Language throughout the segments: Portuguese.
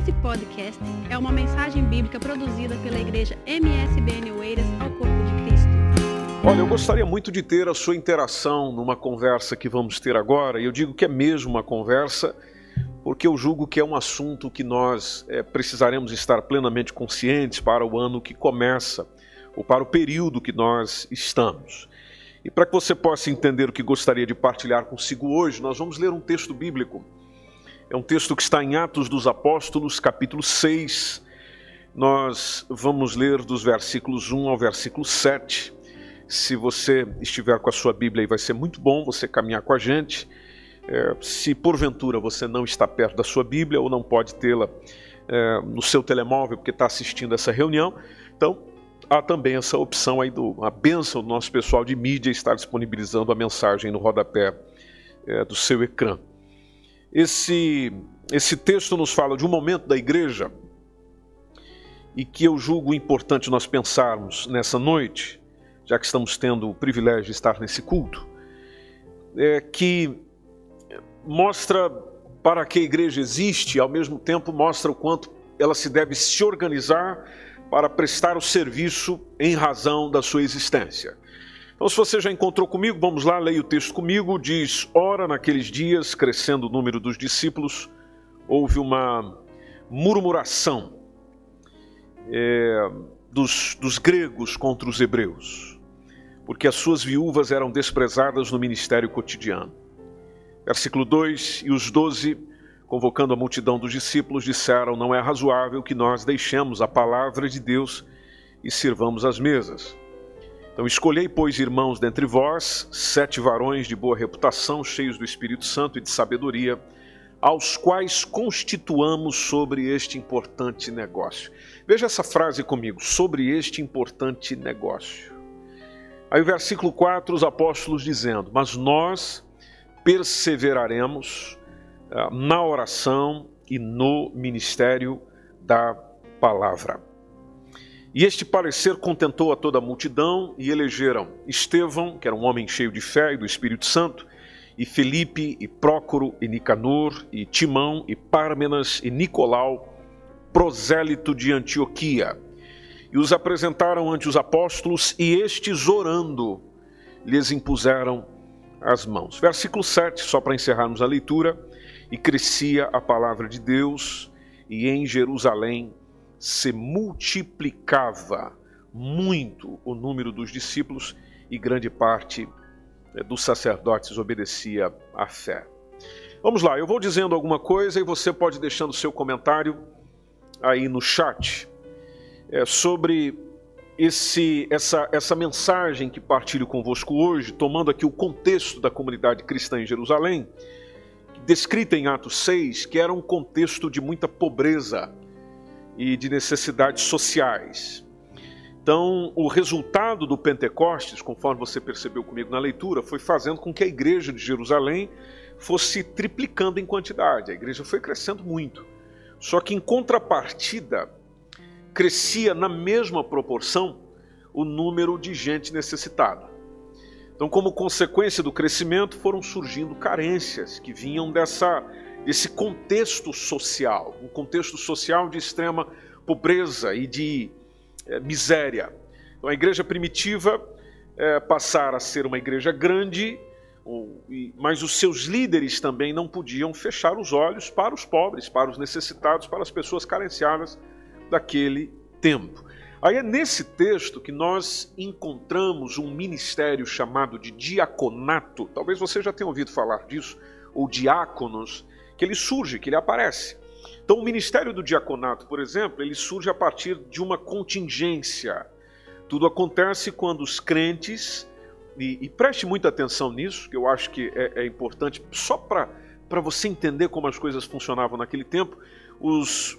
Esse podcast é uma mensagem bíblica produzida pela igreja MSBN Oeiras ao Corpo de Cristo. Olha, eu gostaria muito de ter a sua interação numa conversa que vamos ter agora, e eu digo que é mesmo uma conversa, porque eu julgo que é um assunto que nós é, precisaremos estar plenamente conscientes para o ano que começa, ou para o período que nós estamos. E para que você possa entender o que gostaria de partilhar consigo hoje, nós vamos ler um texto bíblico. É um texto que está em Atos dos Apóstolos, capítulo 6. Nós vamos ler dos versículos 1 ao versículo 7. Se você estiver com a sua Bíblia aí, vai ser muito bom você caminhar com a gente. É, se porventura você não está perto da sua Bíblia ou não pode tê-la é, no seu telemóvel porque está assistindo essa reunião, então há também essa opção aí do a bênção do nosso pessoal de mídia estar disponibilizando a mensagem no rodapé é, do seu ecrã. Esse, esse texto nos fala de um momento da igreja e que eu julgo importante nós pensarmos nessa noite, já que estamos tendo o privilégio de estar nesse culto, é que mostra para que a igreja existe, ao mesmo tempo mostra o quanto ela se deve se organizar para prestar o serviço em razão da sua existência. Então, se você já encontrou comigo, vamos lá, leia o texto comigo. Diz: Ora, naqueles dias, crescendo o número dos discípulos, houve uma murmuração é, dos, dos gregos contra os hebreus, porque as suas viúvas eram desprezadas no ministério cotidiano. Versículo 2: E os doze convocando a multidão dos discípulos, disseram: Não é razoável que nós deixemos a palavra de Deus e sirvamos as mesas. Então, escolhei, pois, irmãos, dentre vós, sete varões de boa reputação, cheios do Espírito Santo e de sabedoria, aos quais constituamos sobre este importante negócio. Veja essa frase comigo, sobre este importante negócio. Aí o versículo 4, os apóstolos dizendo: Mas nós perseveraremos ah, na oração e no ministério da palavra. E este parecer contentou a toda a multidão e elegeram Estevão, que era um homem cheio de fé e do Espírito Santo, e Felipe, e Prócoro, e Nicanor, e Timão, e Pármenas, e Nicolau, prosélito de Antioquia. E os apresentaram ante os apóstolos, e estes, orando, lhes impuseram as mãos. Versículo 7, só para encerrarmos a leitura e crescia a palavra de Deus, e em Jerusalém se multiplicava muito o número dos discípulos, e grande parte eh, dos sacerdotes obedecia à fé. Vamos lá, eu vou dizendo alguma coisa e você pode deixando seu comentário aí no chat é, sobre esse, essa, essa mensagem que partilho convosco hoje, tomando aqui o contexto da comunidade cristã em Jerusalém descrita em Atos 6, que era um contexto de muita pobreza e de necessidades sociais. Então, o resultado do Pentecostes, conforme você percebeu comigo na leitura, foi fazendo com que a igreja de Jerusalém fosse triplicando em quantidade. A igreja foi crescendo muito. Só que, em contrapartida, crescia na mesma proporção o número de gente necessitada. Então, como consequência do crescimento, foram surgindo carências que vinham dessa, desse contexto social, um contexto social de extrema pobreza e de é, miséria. Então, a igreja primitiva é, passara a ser uma igreja grande, mas os seus líderes também não podiam fechar os olhos para os pobres, para os necessitados, para as pessoas carenciadas daquele tempo. Aí é nesse texto que nós encontramos um ministério chamado de diaconato. Talvez você já tenha ouvido falar disso, ou diáconos, que ele surge, que ele aparece. Então, o ministério do diaconato, por exemplo, ele surge a partir de uma contingência. Tudo acontece quando os crentes, e, e preste muita atenção nisso, que eu acho que é, é importante, só para você entender como as coisas funcionavam naquele tempo, os,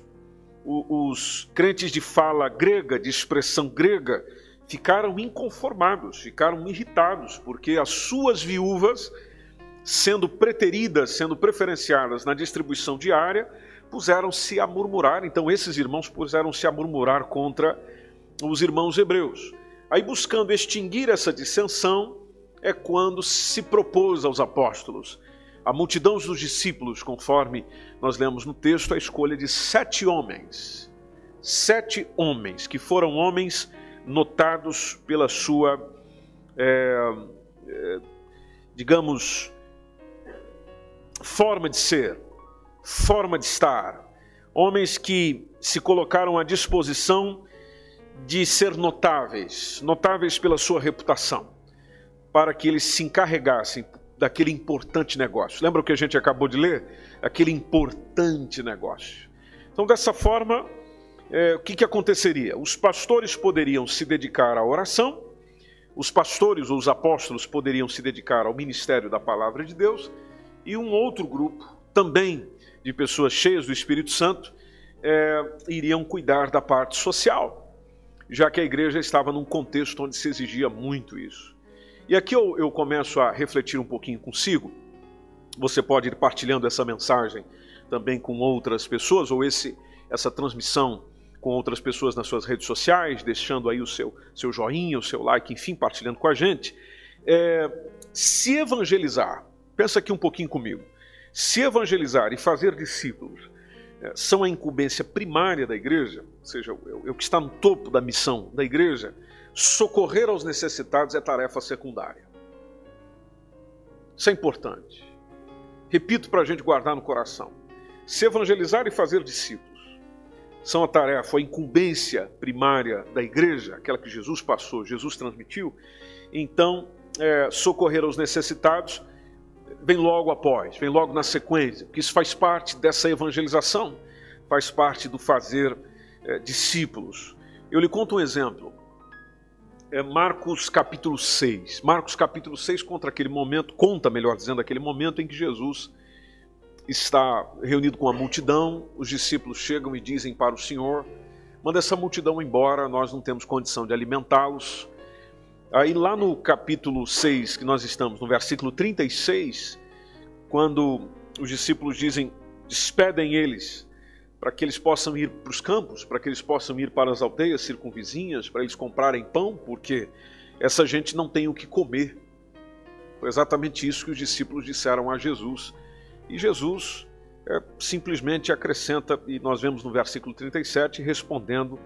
os crentes de fala grega, de expressão grega, ficaram inconformados, ficaram irritados, porque as suas viúvas, sendo preteridas, sendo preferenciadas na distribuição diária, puseram-se a murmurar. Então, esses irmãos puseram-se a murmurar contra os irmãos hebreus. Aí, buscando extinguir essa dissensão, é quando se propôs aos apóstolos: A multidão dos discípulos, conforme nós lemos no texto, a escolha de sete homens. Sete homens, que foram homens notados pela sua, é, é, digamos, forma de ser, forma de estar. Homens que se colocaram à disposição de ser notáveis, notáveis pela sua reputação, para que eles se encarregassem daquele importante negócio. Lembra o que a gente acabou de ler? Aquele importante negócio. Então, dessa forma, é, o que, que aconteceria? Os pastores poderiam se dedicar à oração, os pastores ou os apóstolos poderiam se dedicar ao ministério da palavra de Deus, e um outro grupo, também de pessoas cheias do Espírito Santo, é, iriam cuidar da parte social, já que a igreja estava num contexto onde se exigia muito isso. E aqui eu, eu começo a refletir um pouquinho consigo. Você pode ir partilhando essa mensagem também com outras pessoas, ou esse, essa transmissão com outras pessoas nas suas redes sociais, deixando aí o seu, seu joinha, o seu like, enfim, partilhando com a gente. É, se evangelizar, pensa aqui um pouquinho comigo. Se evangelizar e fazer discípulos é, são a incumbência primária da igreja, ou seja, o, o que está no topo da missão da igreja, socorrer aos necessitados é tarefa secundária. Isso é importante. Repito para a gente guardar no coração. Se evangelizar e fazer discípulos são a tarefa, a incumbência primária da igreja, aquela que Jesus passou, Jesus transmitiu, então é, socorrer aos necessitados vem logo após, vem logo na sequência, porque isso faz parte dessa evangelização, faz parte do fazer é, discípulos. Eu lhe conto um exemplo é Marcos capítulo 6. Marcos capítulo 6 conta aquele momento, conta, melhor dizendo, aquele momento em que Jesus está reunido com a multidão, os discípulos chegam e dizem para o Senhor: manda essa multidão embora, nós não temos condição de alimentá-los. Aí lá no capítulo 6, que nós estamos, no versículo 36, quando os discípulos dizem: despedem eles para que eles possam ir para os campos, para que eles possam ir para as aldeias circunvizinhas, para eles comprarem pão, porque essa gente não tem o que comer. Foi exatamente isso que os discípulos disseram a Jesus. E Jesus é, simplesmente acrescenta, e nós vemos no versículo 37, respondendo: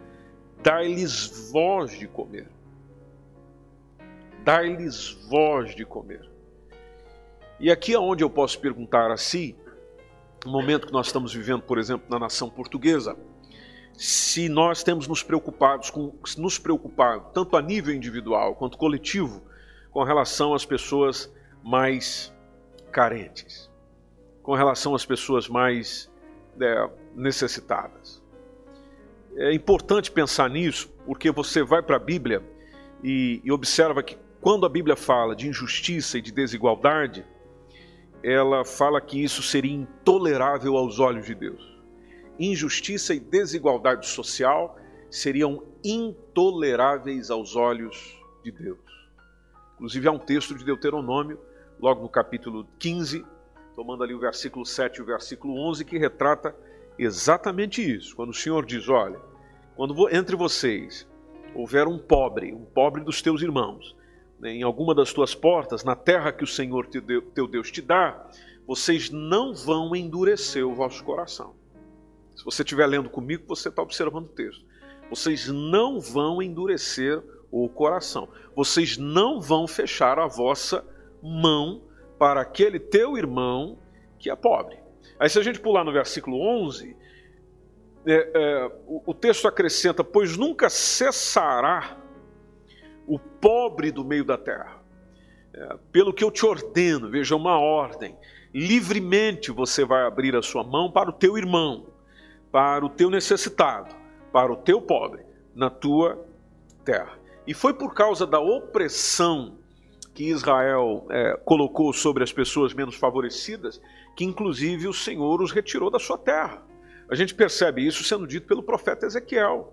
Dai-lhes voz de comer. Dai-lhes voz de comer. E aqui é onde eu posso perguntar a si, no momento que nós estamos vivendo, por exemplo, na nação portuguesa, se nós temos nos preocupados com nos preocupado tanto a nível individual quanto coletivo com relação às pessoas mais carentes, com relação às pessoas mais é, necessitadas. É importante pensar nisso, porque você vai para a Bíblia e, e observa que quando a Bíblia fala de injustiça e de desigualdade, ela fala que isso seria intolerável aos olhos de Deus. Injustiça e desigualdade social seriam intoleráveis aos olhos de Deus. Inclusive, há um texto de Deuteronômio, logo no capítulo 15, tomando ali o versículo 7 e o versículo 11, que retrata exatamente isso. Quando o Senhor diz: Olha, quando entre vocês houver um pobre, um pobre dos teus irmãos, em alguma das tuas portas, na terra que o Senhor teu Deus te dá, vocês não vão endurecer o vosso coração. Se você estiver lendo comigo, você está observando o texto. Vocês não vão endurecer o coração. Vocês não vão fechar a vossa mão para aquele teu irmão que é pobre. Aí, se a gente pular no versículo 11, é, é, o, o texto acrescenta: Pois nunca cessará pobre do meio da terra. É, pelo que eu te ordeno, veja uma ordem: livremente você vai abrir a sua mão para o teu irmão, para o teu necessitado, para o teu pobre, na tua terra. E foi por causa da opressão que Israel é, colocou sobre as pessoas menos favorecidas, que inclusive o Senhor os retirou da sua terra. A gente percebe isso sendo dito pelo profeta Ezequiel,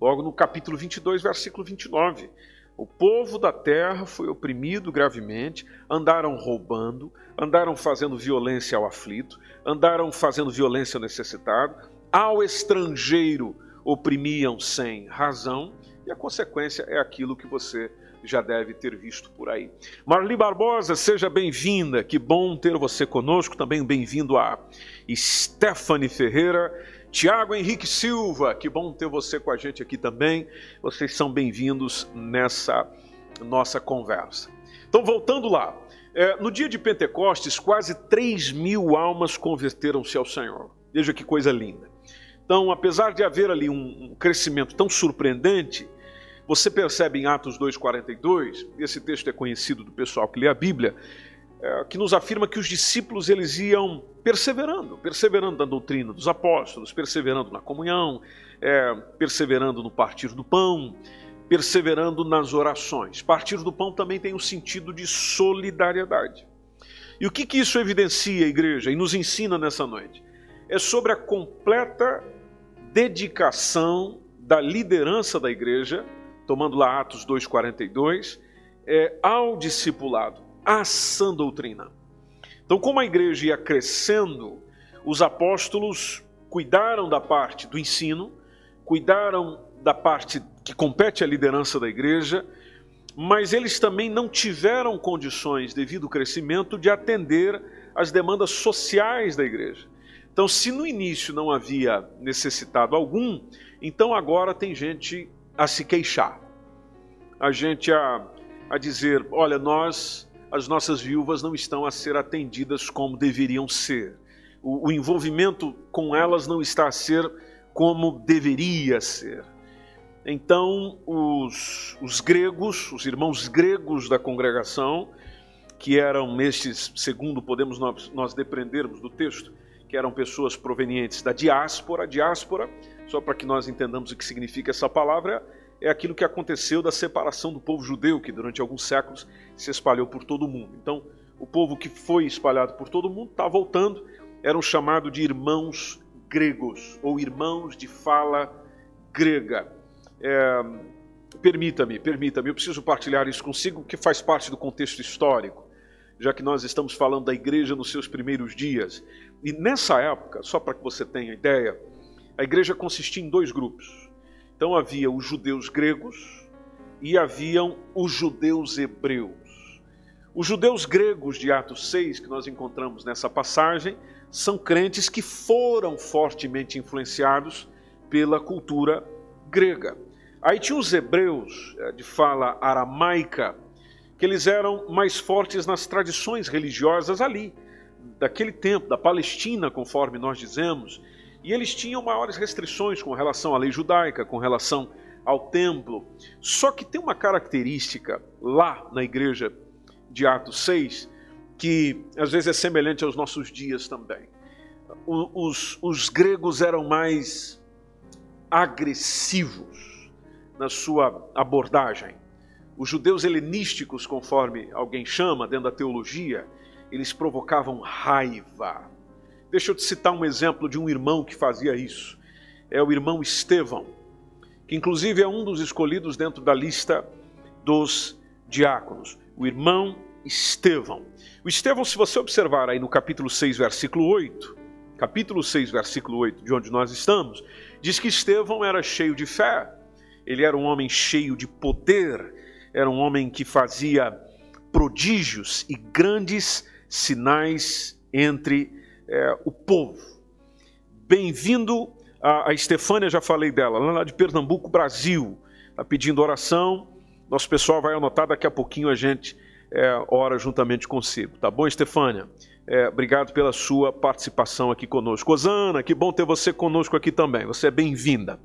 logo no capítulo 22, versículo 29. O povo da terra foi oprimido gravemente, andaram roubando, andaram fazendo violência ao aflito, andaram fazendo violência ao necessitado, ao estrangeiro oprimiam sem razão, e a consequência é aquilo que você já deve ter visto por aí. Marli Barbosa, seja bem-vinda, que bom ter você conosco, também bem-vindo a Stephanie Ferreira, Tiago Henrique Silva, que bom ter você com a gente aqui também, vocês são bem-vindos nessa nossa conversa. Então, voltando lá, é, no dia de Pentecostes, quase 3 mil almas converteram-se ao Senhor. Veja que coisa linda. Então, apesar de haver ali um crescimento tão surpreendente, você percebe em Atos 2,42, esse texto é conhecido do pessoal que lê a Bíblia, é, que nos afirma que os discípulos eles iam perseverando, perseverando na doutrina dos apóstolos, perseverando na comunhão, é, perseverando no partir do pão, perseverando nas orações. Partir do pão também tem um sentido de solidariedade. E o que, que isso evidencia, igreja, e nos ensina nessa noite? É sobre a completa dedicação da liderança da igreja, tomando lá Atos 2,42, é, ao discipulado, à sã doutrina. Então, como a igreja ia crescendo, os apóstolos cuidaram da parte do ensino, cuidaram da parte que compete à liderança da igreja, mas eles também não tiveram condições, devido ao crescimento, de atender às demandas sociais da igreja. Então, se no início não havia necessitado algum, então agora tem gente a se queixar, a gente a, a dizer: olha, nós, as nossas viúvas não estão a ser atendidas como deveriam ser, o, o envolvimento com elas não está a ser como deveria ser. Então, os, os gregos, os irmãos gregos da congregação, que eram estes, segundo podemos nós, nós deprendermos do texto, que eram pessoas provenientes da diáspora. Diáspora, só para que nós entendamos o que significa essa palavra, é aquilo que aconteceu da separação do povo judeu, que durante alguns séculos se espalhou por todo o mundo. Então, o povo que foi espalhado por todo o mundo está voltando, eram chamados de irmãos gregos, ou irmãos de fala grega. É, permita-me, permita-me, eu preciso partilhar isso consigo, que faz parte do contexto histórico, já que nós estamos falando da igreja nos seus primeiros dias. E nessa época, só para que você tenha ideia, a igreja consistia em dois grupos. Então havia os judeus gregos e haviam os judeus hebreus. Os judeus gregos de Atos 6, que nós encontramos nessa passagem, são crentes que foram fortemente influenciados pela cultura grega. Aí tinha os hebreus, eh, de fala aramaica, que eles eram mais fortes nas tradições religiosas ali, daquele tempo, da Palestina, conforme nós dizemos, e eles tinham maiores restrições com relação à lei judaica, com relação ao templo. Só que tem uma característica lá na igreja de Atos 6 que às vezes é semelhante aos nossos dias também. Os, os gregos eram mais agressivos na sua abordagem. Os judeus helenísticos, conforme alguém chama dentro da teologia, eles provocavam raiva. Deixa eu te citar um exemplo de um irmão que fazia isso. É o irmão Estevão, que inclusive é um dos escolhidos dentro da lista dos diáconos. O irmão Estevão. O Estevão, se você observar aí no capítulo 6, versículo 8, capítulo 6, versículo 8, de onde nós estamos, diz que Estevão era cheio de fé, ele era um homem cheio de poder, era um homem que fazia prodígios e grandes sinais entre é, o povo. Bem-vindo a, a Estefânia, já falei dela, lá de Pernambuco, Brasil. Está pedindo oração. Nosso pessoal vai anotar, daqui a pouquinho a gente é, ora juntamente consigo. Tá bom, Estefânia? É, obrigado pela sua participação aqui conosco. Osana, que bom ter você conosco aqui também. Você é bem-vinda.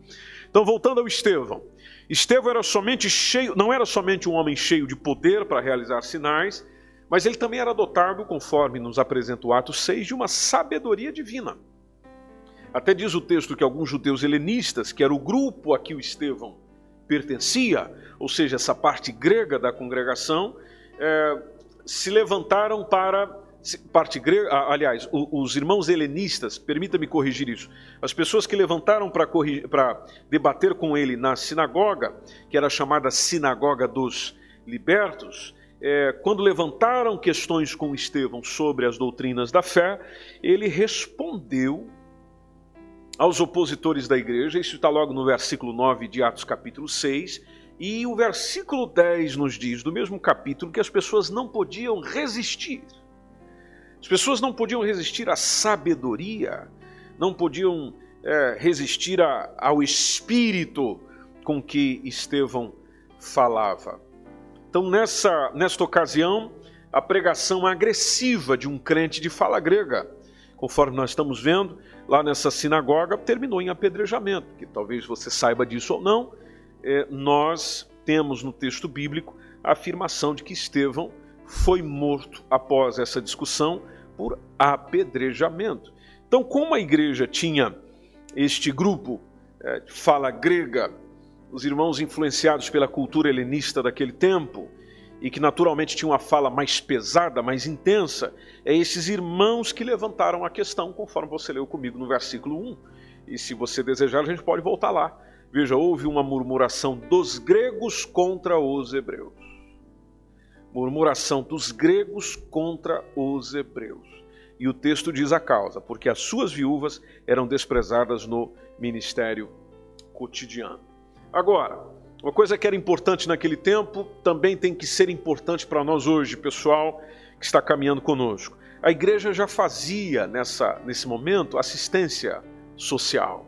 Então, voltando ao Estevão. Estevão era somente cheio, não era somente um homem cheio de poder para realizar sinais, mas ele também era dotado, conforme nos apresenta o Atos 6, de uma sabedoria divina. Até diz o texto que alguns judeus helenistas, que era o grupo a que o Estevão pertencia, ou seja, essa parte grega da congregação, é, se levantaram para. Parte grega, aliás, os irmãos helenistas, permita-me corrigir isso, as pessoas que levantaram para debater com ele na sinagoga, que era chamada Sinagoga dos Libertos, é, quando levantaram questões com Estevão sobre as doutrinas da fé, ele respondeu aos opositores da igreja, isso está logo no versículo 9 de Atos capítulo 6, E o versículo 10 nos diz, do mesmo capítulo, que as pessoas não podiam resistir. As pessoas não podiam resistir à sabedoria, não podiam é, resistir a, ao espírito com que Estevão falava. Então, nessa, nesta ocasião, a pregação agressiva de um crente de fala grega, conforme nós estamos vendo lá nessa sinagoga, terminou em apedrejamento, que talvez você saiba disso ou não, é, nós temos no texto bíblico a afirmação de que Estevão foi morto após essa discussão por apedrejamento. Então, como a igreja tinha este grupo é, fala grega, os irmãos influenciados pela cultura helenista daquele tempo, e que naturalmente tinham uma fala mais pesada, mais intensa, é esses irmãos que levantaram a questão, conforme você leu comigo no versículo 1. E se você desejar, a gente pode voltar lá. Veja, houve uma murmuração dos gregos contra os hebreus. Murmuração dos gregos contra os hebreus. E o texto diz a causa, porque as suas viúvas eram desprezadas no ministério cotidiano. Agora, uma coisa que era importante naquele tempo também tem que ser importante para nós hoje, pessoal que está caminhando conosco. A igreja já fazia nessa, nesse momento assistência social.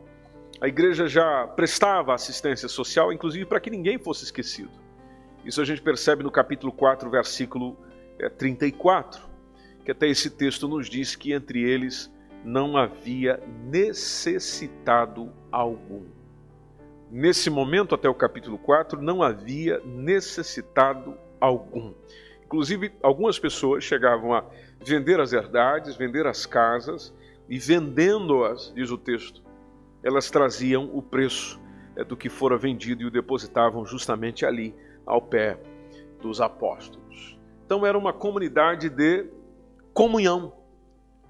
A igreja já prestava assistência social, inclusive para que ninguém fosse esquecido. Isso a gente percebe no capítulo 4, versículo 34, é, que até esse texto nos diz que entre eles não havia necessitado algum. Nesse momento, até o capítulo 4, não havia necessitado algum. Inclusive, algumas pessoas chegavam a vender as herdades, vender as casas, e vendendo-as, diz o texto, elas traziam o preço é, do que fora vendido e o depositavam justamente ali, ao pé dos apóstolos. Então, era uma comunidade de comunhão,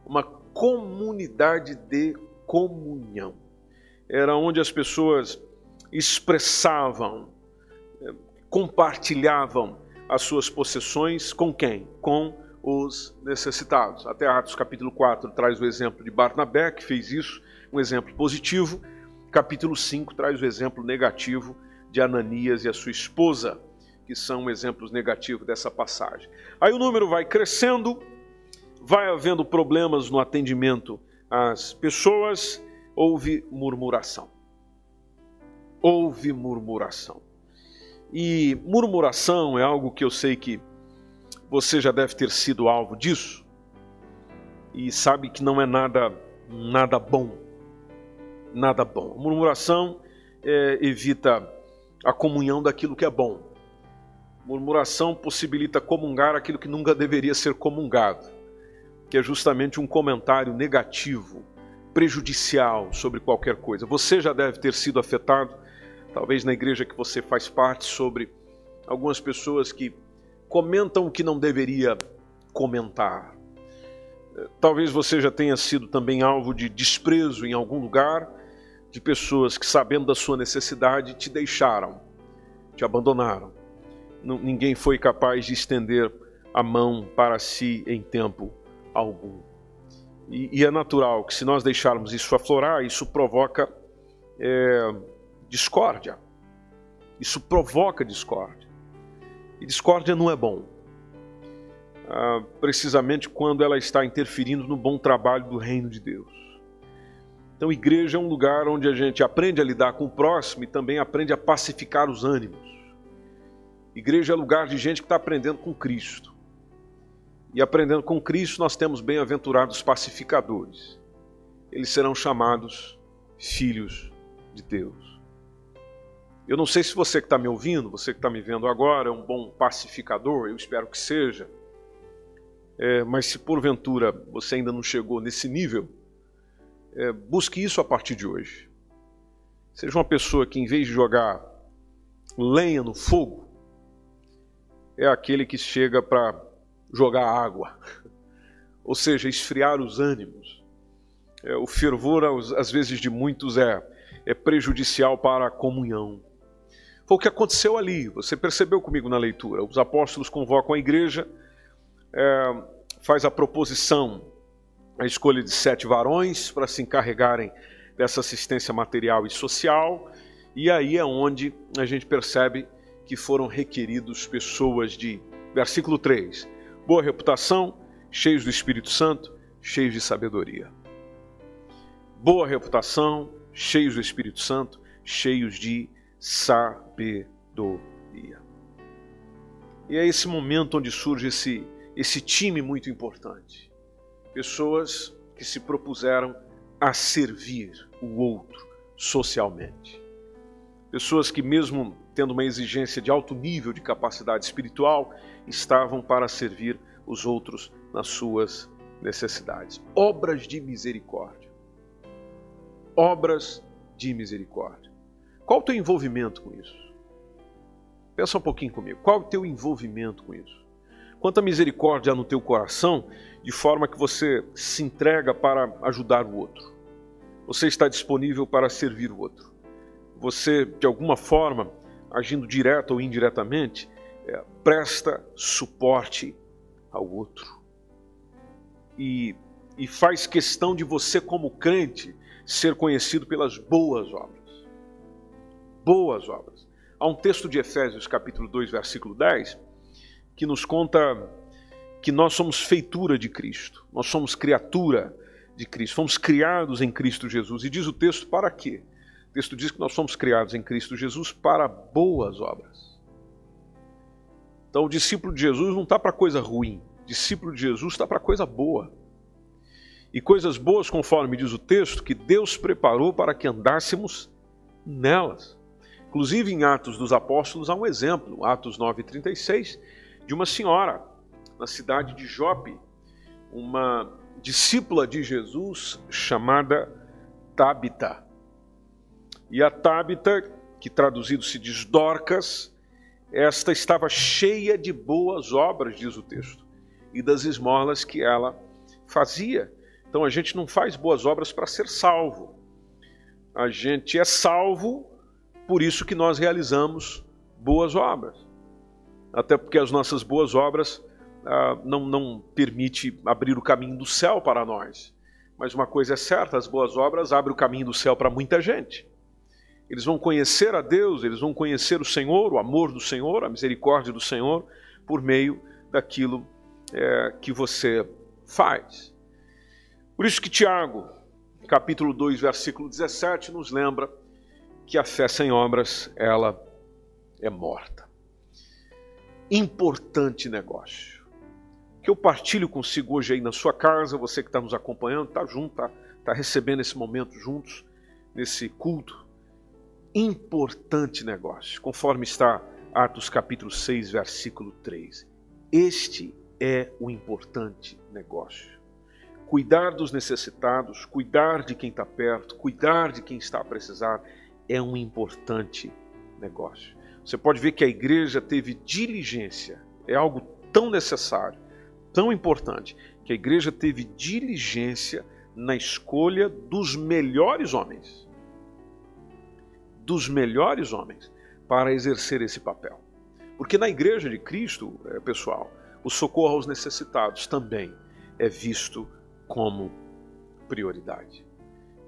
uma comunidade de comunhão. Era onde as pessoas expressavam, compartilhavam as suas possessões com quem? Com os necessitados. Até Atos capítulo 4 traz o exemplo de Barnabé, que fez isso, um exemplo positivo. Capítulo 5 traz o exemplo negativo de Ananias e a sua esposa, que são exemplos negativos dessa passagem. Aí o número vai crescendo, vai havendo problemas no atendimento às pessoas, houve murmuração houve murmuração. E murmuração é algo que eu sei que você já deve ter sido alvo disso e sabe que não é nada nada bom. Nada bom. Murmuração é, evita a comunhão daquilo que é bom. Murmuração possibilita comungar aquilo que nunca deveria ser comungado, que é justamente um comentário negativo, prejudicial sobre qualquer coisa. Você já deve ter sido afetado talvez na igreja que você faz parte, sobre algumas pessoas que comentam o que não deveria comentar. Talvez você já tenha sido também alvo de desprezo em algum lugar, de pessoas que, sabendo da sua necessidade, te deixaram, te abandonaram. Ninguém foi capaz de estender a mão para si em tempo algum. E, e é natural que, se nós deixarmos isso aflorar, isso provoca é, discórdia. Isso provoca discórdia. E discórdia não é bom. Ah, precisamente quando ela está interferindo no bom trabalho do reino de Deus. Então, igreja é um lugar onde a gente aprende a lidar com o próximo e também aprende a pacificar os ânimos. Igreja é lugar de gente que está aprendendo com Cristo. E aprendendo com Cristo, nós temos bem-aventurados pacificadores. Eles serão chamados filhos de Deus. Eu não sei se você que está me ouvindo, você que está me vendo agora, é um bom pacificador, eu espero que seja. É, mas se porventura você ainda não chegou nesse nível, é, busque isso a partir de hoje. Seja uma pessoa que, em vez de jogar lenha no fogo, é aquele que chega para jogar água, ou seja, esfriar os ânimos. É, o fervor, às vezes, de muitos é, é prejudicial para a comunhão. Foi o que aconteceu ali. Você percebeu comigo na leitura. Os apóstolos convocam a igreja, é, faz a proposição, a escolha de sete varões para se encarregarem dessa assistência material e social. E aí é onde a gente percebe que foram requeridos pessoas de, versículo 3, boa reputação, cheios do Espírito Santo, cheios de sabedoria. Boa reputação, cheios do Espírito Santo, cheios de sabedoria. E é esse momento onde surge esse, esse time muito importante. Pessoas que se propuseram a servir o outro socialmente. Pessoas que, mesmo tendo uma exigência de alto nível de capacidade espiritual, estavam para servir os outros nas suas necessidades. Obras de misericórdia. Obras de misericórdia. Qual o teu envolvimento com isso? Pensa um pouquinho comigo. Qual o teu envolvimento com isso? Quanta misericórdia há no teu coração, de forma que você se entrega para ajudar o outro. Você está disponível para servir o outro. Você, de alguma forma, agindo direto ou indiretamente, é, presta suporte ao outro. E, e faz questão de você, como crente, ser conhecido pelas boas obras. Boas obras. Há um texto de Efésios, capítulo 2, versículo 10, que nos conta que nós somos feitura de Cristo, nós somos criatura de Cristo, fomos criados em Cristo Jesus. E diz o texto para quê? O texto diz que nós somos criados em Cristo Jesus para boas obras. Então, o discípulo de Jesus não está para coisa ruim, o discípulo de Jesus está para coisa boa. E coisas boas, conforme diz o texto, que Deus preparou para que andássemos nelas. Inclusive em Atos dos Apóstolos há um exemplo, Atos 9:36, de uma senhora na cidade de Jope, uma discípula de Jesus chamada Tabita. E a Tabita, que traduzido se diz Dorcas, esta estava cheia de boas obras, diz o texto, e das esmolas que ela fazia. Então a gente não faz boas obras para ser salvo. A gente é salvo por isso que nós realizamos boas obras. Até porque as nossas boas obras ah, não, não permite abrir o caminho do céu para nós. Mas uma coisa é certa, as boas obras abrem o caminho do céu para muita gente. Eles vão conhecer a Deus, eles vão conhecer o Senhor, o amor do Senhor, a misericórdia do Senhor, por meio daquilo é, que você faz. Por isso que Tiago, capítulo 2, versículo 17, nos lembra que a fé sem obras, ela é morta. Importante negócio. Que eu partilho consigo hoje aí na sua casa, você que está nos acompanhando, está junto, está tá recebendo esse momento juntos, nesse culto. Importante negócio, conforme está Atos capítulo 6, versículo 3. Este é o importante negócio. Cuidar dos necessitados, cuidar de quem está perto, cuidar de quem está a precisar, é um importante negócio. Você pode ver que a igreja teve diligência, é algo tão necessário, tão importante, que a igreja teve diligência na escolha dos melhores homens. Dos melhores homens para exercer esse papel. Porque na igreja de Cristo, é, pessoal, o socorro aos necessitados também é visto como prioridade.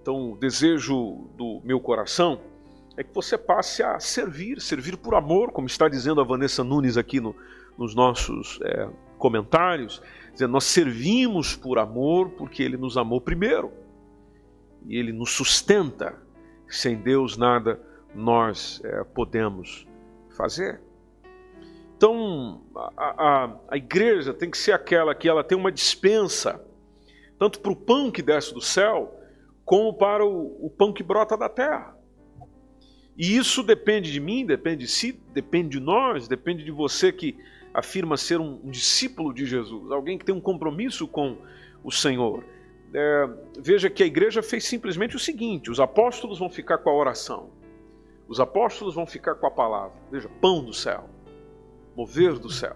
Então, o desejo do meu coração é que você passe a servir, servir por amor, como está dizendo a Vanessa Nunes aqui no, nos nossos é, comentários, dizendo, nós servimos por amor porque Ele nos amou primeiro e Ele nos sustenta. Sem Deus nada nós é, podemos fazer. Então, a, a, a, igreja tem que ser aquela que ela tem uma dispensa, tanto para o pão que desce do céu, como para o, o pão que brota da terra. E isso depende de mim, depende de si, depende de nós, depende de você que afirma ser um, um discípulo de Jesus, alguém que tem um compromisso com o Senhor. É, veja que a igreja fez simplesmente o seguinte: os apóstolos vão ficar com a oração, os apóstolos vão ficar com a palavra. Veja, pão do céu, mover do céu.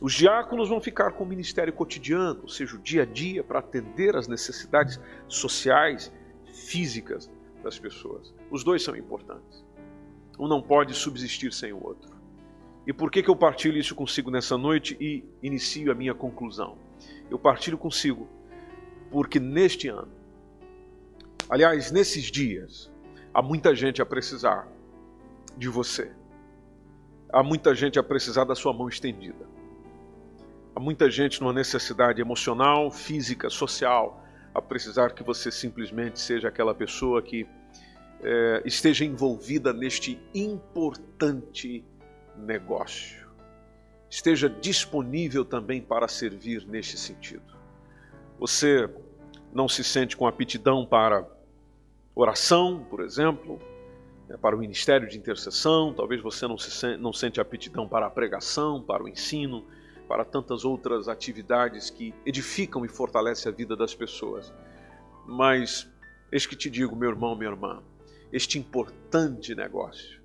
Os diáconos vão ficar com o ministério cotidiano, ou seja, o dia a dia, para atender às necessidades sociais, físicas das pessoas. Os dois são importantes. Um não pode subsistir sem o outro. E por que, que eu partilho isso consigo nessa noite e inicio a minha conclusão? Eu partilho consigo porque neste ano, aliás, nesses dias, há muita gente a precisar de você. há muita gente a precisar da sua mão estendida. Há muita gente numa necessidade emocional, física, social, a precisar que você simplesmente seja aquela pessoa que é, esteja envolvida neste importante negócio. Esteja disponível também para servir neste sentido. Você não se sente com aptidão para oração, por exemplo, né, para o ministério de intercessão, talvez você não, se sente, não sente aptidão para a pregação, para o ensino, para tantas outras atividades que edificam e fortalecem a vida das pessoas. Mas, eis que te digo, meu irmão, minha irmã, este importante negócio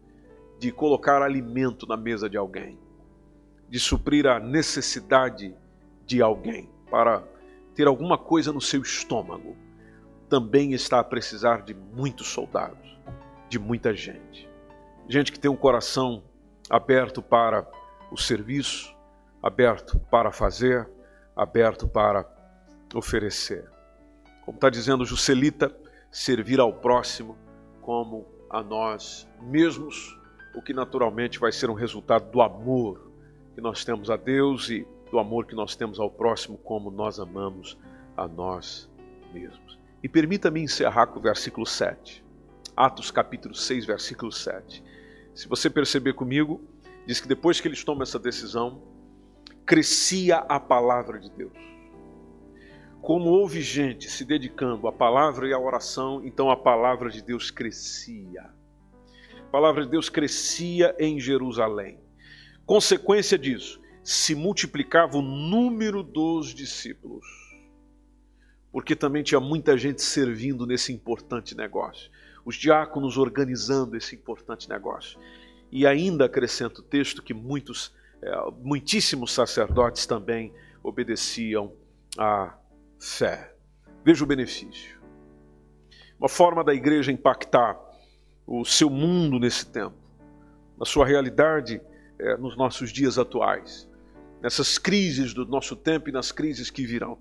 de colocar alimento na mesa de alguém, de suprir a necessidade de alguém para ter alguma coisa no seu estômago, também está a precisar de muitos soldados, de muita gente. Gente que tem um coração aberto para o serviço, aberto para fazer, aberto para oferecer. Como está dizendo Juscelita, servir ao próximo como a nós mesmos, o que naturalmente vai ser um resultado do amor que nós temos a Deus e do amor que nós temos ao próximo, como nós amamos a nós mesmos. E permita-me encerrar com o versículo 7. Atos capítulo 6, versículo 7. Se você perceber comigo, diz que depois que eles tomam essa decisão, crescia a palavra de Deus. Como houve gente se dedicando à palavra e à oração, então a palavra de Deus crescia. A palavra de Deus crescia em Jerusalém. Consequência disso, se multiplicava o número dos discípulos. Porque também tinha muita gente servindo nesse importante negócio. Os diáconos organizando esse importante negócio. E ainda acrescenta o texto que muitos é, muitíssimos sacerdotes também obedeciam à fé. Veja o benefício. Uma forma da igreja impactar o seu mundo nesse tempo, na sua realidade é, nos nossos dias atuais, nessas crises do nosso tempo e nas crises que virão,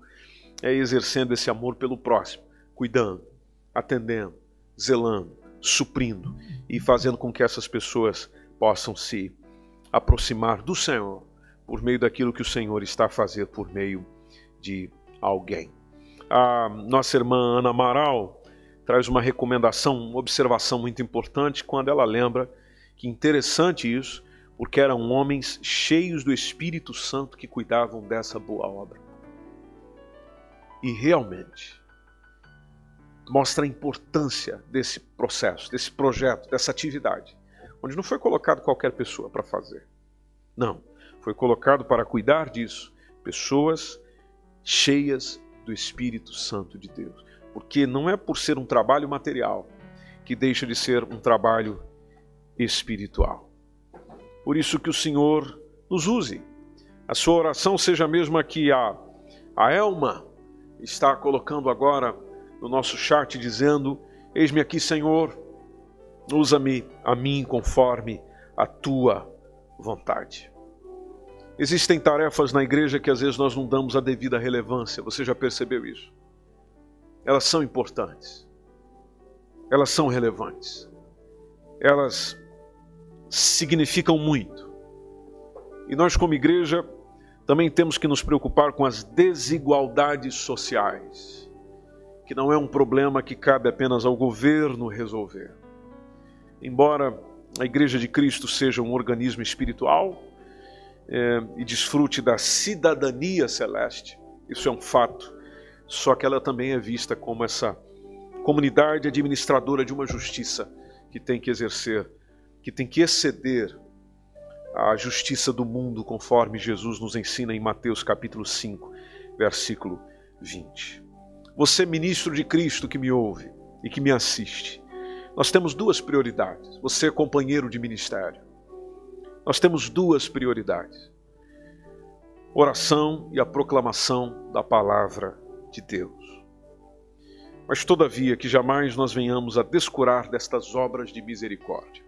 é exercendo esse amor pelo próximo, cuidando, atendendo, zelando, suprindo e fazendo com que essas pessoas possam se aproximar do Senhor por meio daquilo que o Senhor está a fazer por meio de alguém. A nossa irmã Ana Amaral traz uma recomendação, uma observação muito importante quando ela lembra que interessante isso, porque eram homens cheios do Espírito Santo que cuidavam dessa boa obra. E realmente mostra a importância desse processo, desse projeto, dessa atividade onde não foi colocado qualquer pessoa para fazer. Não, foi colocado para cuidar disso pessoas cheias do Espírito Santo de Deus. Porque não é por ser um trabalho material que deixa de ser um trabalho espiritual. Por isso que o Senhor nos use. A sua oração seja a mesma que a, a Elma está colocando agora no nosso chat, dizendo: Eis-me aqui, Senhor Usa-me a mim conforme a tua vontade. Existem tarefas na igreja que às vezes nós não damos a devida relevância, você já percebeu isso? Elas são importantes, elas são relevantes, elas significam muito. E nós, como igreja, também temos que nos preocupar com as desigualdades sociais, que não é um problema que cabe apenas ao governo resolver embora a Igreja de Cristo seja um organismo espiritual é, e desfrute da cidadania celeste, isso é um fato, só que ela também é vista como essa comunidade administradora de uma justiça que tem que exercer, que tem que exceder a justiça do mundo, conforme Jesus nos ensina em Mateus capítulo 5, versículo 20. Você, ministro de Cristo que me ouve e que me assiste, nós temos duas prioridades. Você companheiro de ministério. Nós temos duas prioridades: oração e a proclamação da palavra de Deus. Mas, todavia, que jamais nós venhamos a descurar destas obras de misericórdia.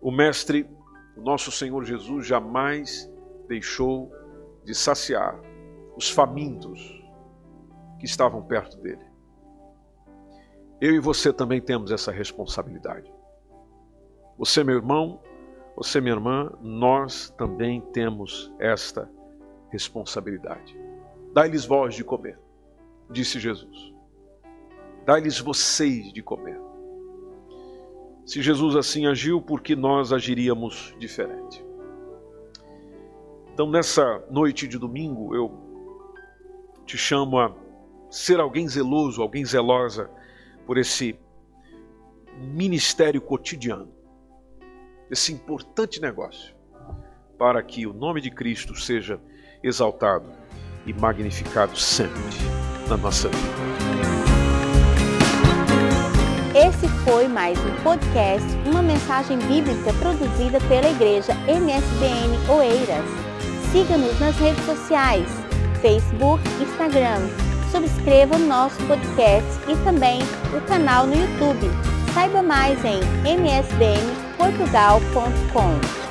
O Mestre, o nosso Senhor Jesus, jamais deixou de saciar os famintos que estavam perto dele. Eu e você também temos essa responsabilidade. Você, meu irmão, você, minha irmã, nós também temos esta responsabilidade. Dai-lhes voz de comer, disse Jesus. Dai-lhes vocês de comer. Se Jesus assim agiu, por que nós agiríamos diferente? Então, nessa noite de domingo, eu te chamo a ser alguém zeloso, alguém zelosa por esse ministério cotidiano, esse importante negócio, para que o nome de Cristo seja exaltado e magnificado sempre na nossa vida. Esse foi mais um podcast, uma mensagem bíblica produzida pela Igreja MSBN Oeiras. Siga-nos nas redes sociais, Facebook, Instagram. Subscreva o nosso podcast e também o canal no YouTube. Saiba mais em msbnportugal.com.